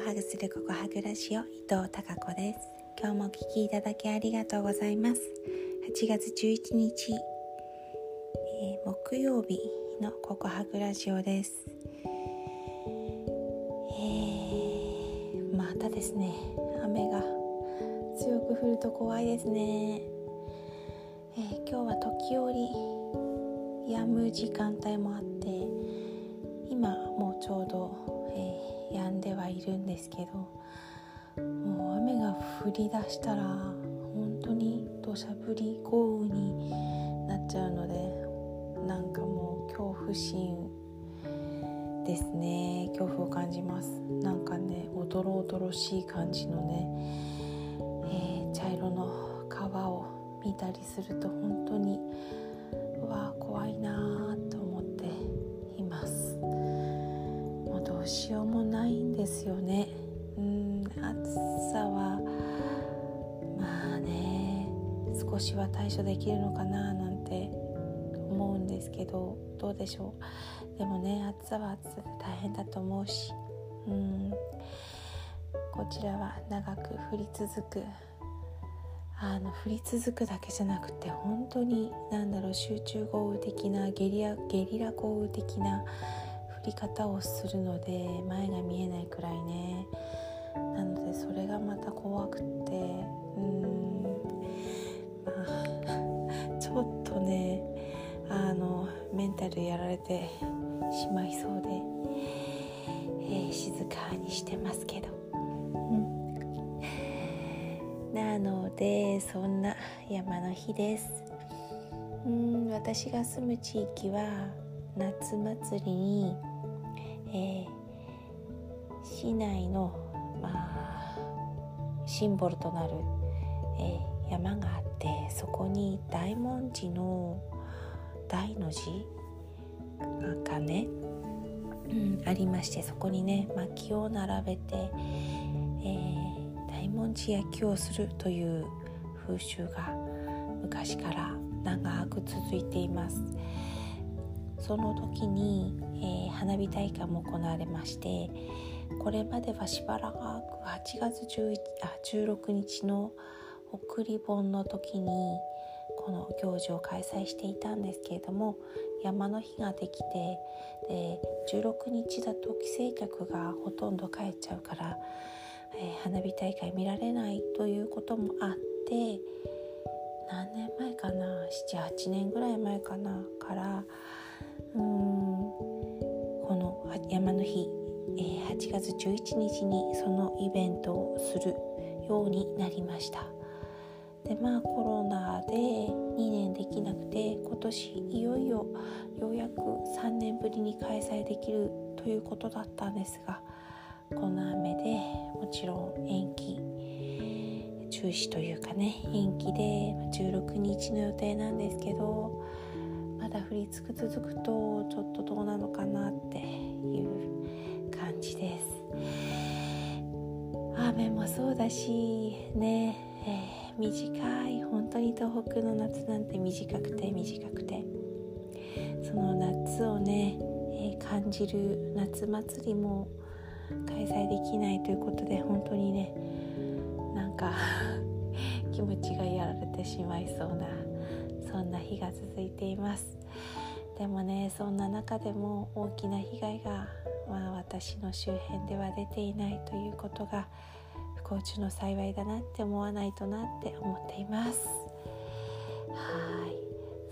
ハグするココハグラジオ伊藤孝子です。今日もお聞きいただきありがとうございます。8月11日、えー、木曜日のココハグラジオです。えー、またですね雨が強く降ると怖いですね、えー、今日は時折止む時間帯もあって今もうちょうど、えー、止んではいるんですけどもう雨が降り出したら本当に土砂降り豪雨になっちゃうのでなんかもう恐怖心ですね。恐怖を感じます。なんかねおどろおどろしい感じのね、えー、茶色の川を見たりすると本当にうわ怖いなと思っています。もうどうしようもですよね。うん暑さはまあね少しは対処できるのかななんて思うんですけどどうでしょう。でもね暑さは暑さで大変だと思うしうんこちらは長く降り続く。あの降り続くだけじゃなくて本当に何だろう集中豪雨的なゲリラゲリラ豪雨的なり方をするので前が見えないくらいね。なのでそれがまた怖くてうん。まあちょっとねあのメンタルやられてしまいそうで、えー、静かにしてますけど。うん。なのでそんな山の日です。うん私が住む地域は夏祭りに、えー、市内の、まあ、シンボルとなる、えー、山があってそこに大文字の大の字がね、うん、ありましてそこにね薪を並べて、えー文字焼きをするという風習が昔から長く続いています。その時に、えー、花火大会も行われましてこれまではしばらく8月11あ16日の送り盆の時にこの行事を開催していたんですけれども山の日ができてで16日だと帰省客がほとんど帰っちゃうからえー、花火大会見られないということもあって何年前かな？78年ぐらい前かな？からうん。この山の日、えー、8月11日にそのイベントをするようになりました。でまあコロナで2年できなくて今年いよいよようやく3年ぶりに開催できるということだったんですがこの雨でもちろん延期中止というかね延期で16日の予定なんですけどだ降りつく続くとちょっとどうなのかなっていう感じです。雨もそうだしね、えー、短い本当に東北の夏なんて短くて短くて。その夏をね、えー、感じる夏祭りも開催できないということで本当にねなんか 気持ちがやられてしまいそうなそんな日が続いています。でもねそんな中でも大きな被害が、まあ、私の周辺では出ていないということが不幸中の幸いだなって思わないとなって思っています。はい。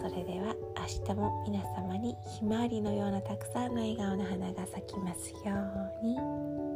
それでは明日も皆様にひまわりのようなたくさんの笑顔の花が咲きますように。